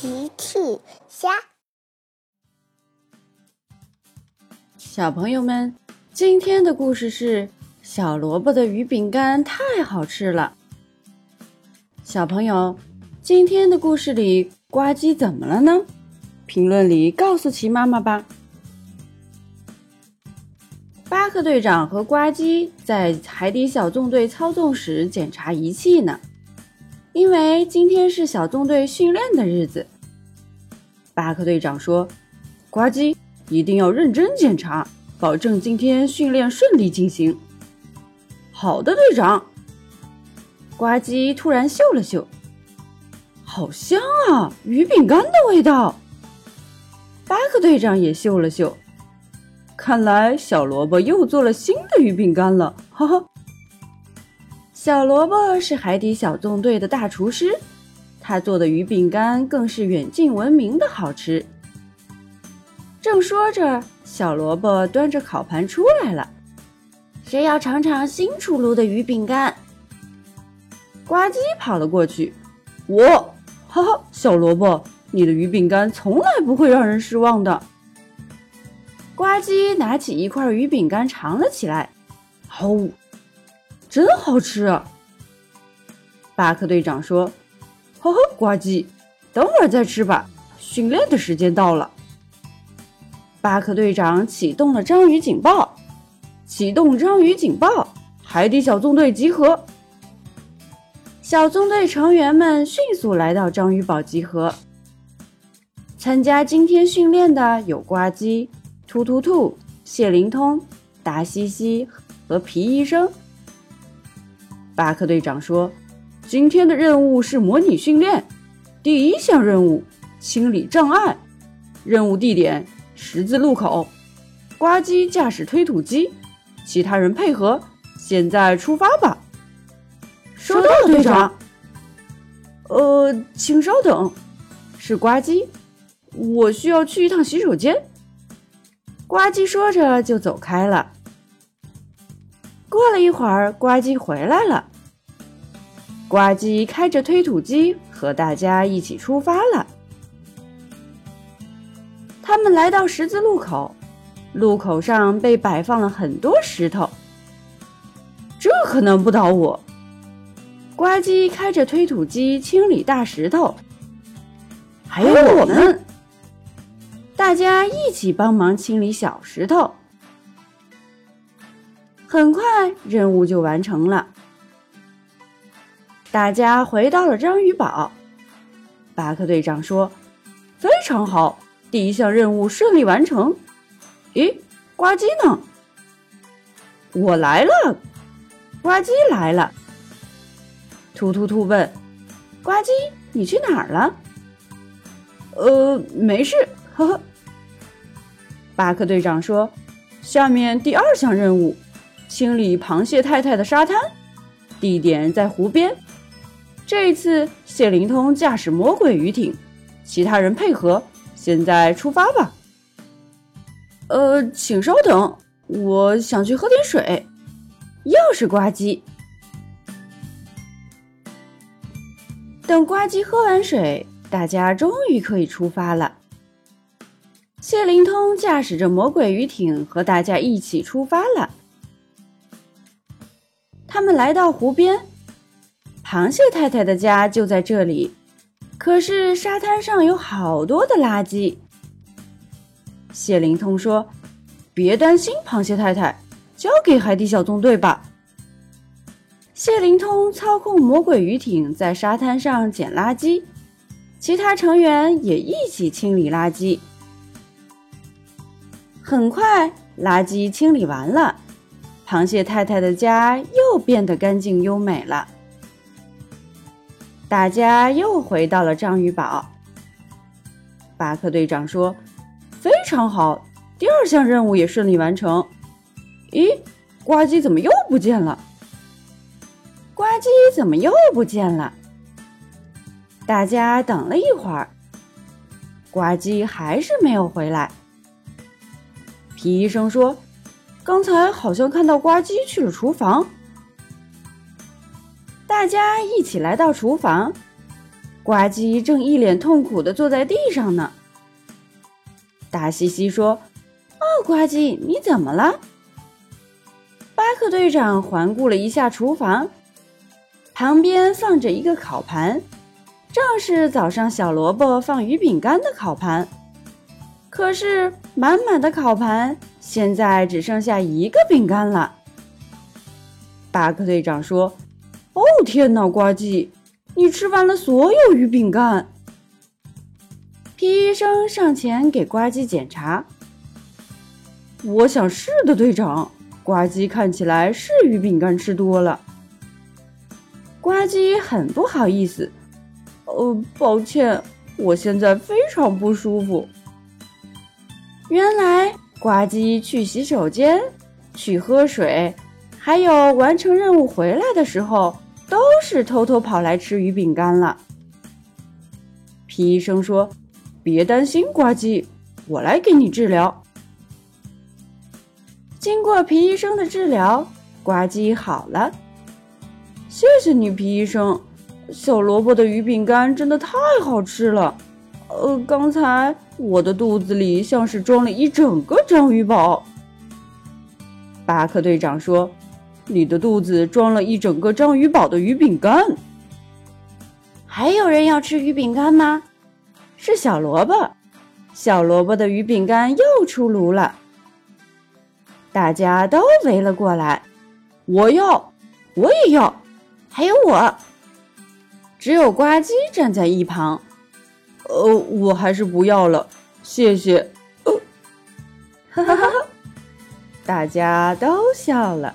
奇趣虾，小朋友们，今天的故事是小萝卜的鱼饼干太好吃了。小朋友，今天的故事里呱唧怎么了呢？评论里告诉奇妈妈吧。巴克队长和呱唧在海底小纵队操纵室检查仪器呢。因为今天是小纵队训练的日子，巴克队长说：“呱唧一定要认真检查，保证今天训练顺利进行。”好的，队长。呱唧突然嗅了嗅，好香啊，鱼饼干的味道。巴克队长也嗅了嗅，看来小萝卜又做了新的鱼饼干了，哈哈。小萝卜是海底小纵队的大厨师，他做的鱼饼干更是远近闻名的好吃。正说着，小萝卜端着烤盘出来了，谁要尝尝新出炉的鱼饼干？呱唧跑了过去，我，哈哈，小萝卜，你的鱼饼干从来不会让人失望的。呱唧拿起一块鱼饼干尝了起来，哦。真好吃，巴克队长说：“呵呵，呱唧，等会儿再吃吧，训练的时间到了。”巴克队长启动了章鱼警报，启动章鱼警报，海底小纵队集合。小纵队成员们迅速来到章鱼堡集合。参加今天训练的有呱唧、突突兔、谢灵通、达西西和皮医生。巴克队长说：“今天的任务是模拟训练，第一项任务清理障碍，任务地点十字路口。呱唧驾驶推土机，其他人配合。现在出发吧。”收到，队长。呃，请稍等，是呱唧，我需要去一趟洗手间。呱唧说着就走开了。过了一会儿，呱唧回来了。呱唧开着推土机和大家一起出发了。他们来到十字路口，路口上被摆放了很多石头。这可能不倒我。呱唧开着推土机清理大石头，还有我们，大家一起帮忙清理小石头。很快，任务就完成了。大家回到了章鱼堡，巴克队长说：“非常好，第一项任务顺利完成。”咦，呱唧呢？我来了，呱唧来了。突突突问：“呱唧，你去哪儿了？”呃，没事，呵呵。巴克队长说：“下面第二项任务，清理螃蟹太太的沙滩，地点在湖边。”这一次，谢灵通驾驶魔鬼鱼艇，其他人配合。现在出发吧。呃，请稍等，我想去喝点水。又是呱唧。等呱唧喝完水，大家终于可以出发了。谢灵通驾驶着魔鬼鱼艇和大家一起出发了。他们来到湖边。螃蟹太太的家就在这里，可是沙滩上有好多的垃圾。谢灵通说：“别担心，螃蟹太太，交给海底小纵队吧。”谢灵通操控魔鬼鱼艇在沙滩上捡垃圾，其他成员也一起清理垃圾。很快，垃圾清理完了，螃蟹太太的家又又变得干净优美了。大家又回到了章鱼堡。巴克队长说：“非常好，第二项任务也顺利完成。”咦，呱唧怎么又不见了？呱唧怎么又不见了？大家等了一会儿，呱唧还是没有回来。皮医生说：“刚才好像看到呱唧去了厨房。”大家一起来到厨房，呱唧正一脸痛苦地坐在地上呢。大西西说：“哦，呱唧，你怎么了？”巴克队长环顾了一下厨房，旁边放着一个烤盘，正是早上小萝卜放鱼饼干的烤盘。可是满满的烤盘现在只剩下一个饼干了。巴克队长说：“，天哪，呱唧，你吃完了所有鱼饼干。”皮医生上前给呱唧检查。我想是的，队长。呱唧看起来是鱼饼干吃多了。呱唧很不好意思，呃，抱歉，我现在非常不舒服。原来呱唧去洗手间、去喝水，还有完成任务回来的时候，都是偷偷跑来吃鱼饼干了。皮医生说：“别担心，呱唧，我来给你治疗。”经过皮医生的治疗，呱唧好了。谢谢你，皮医生。小萝卜的鱼饼干真的太好吃了。呃，刚才我的肚子里像是装了一整个章鱼堡。巴克队长说：“你的肚子装了一整个章鱼堡的鱼饼干。”还有人要吃鱼饼干吗？是小萝卜。小萝卜的鱼饼干又出炉了。大家都围了过来，我要，我也要，还有我。只有呱唧站在一旁。呃，我还是不要了，谢谢。哈哈哈哈！大家都笑了。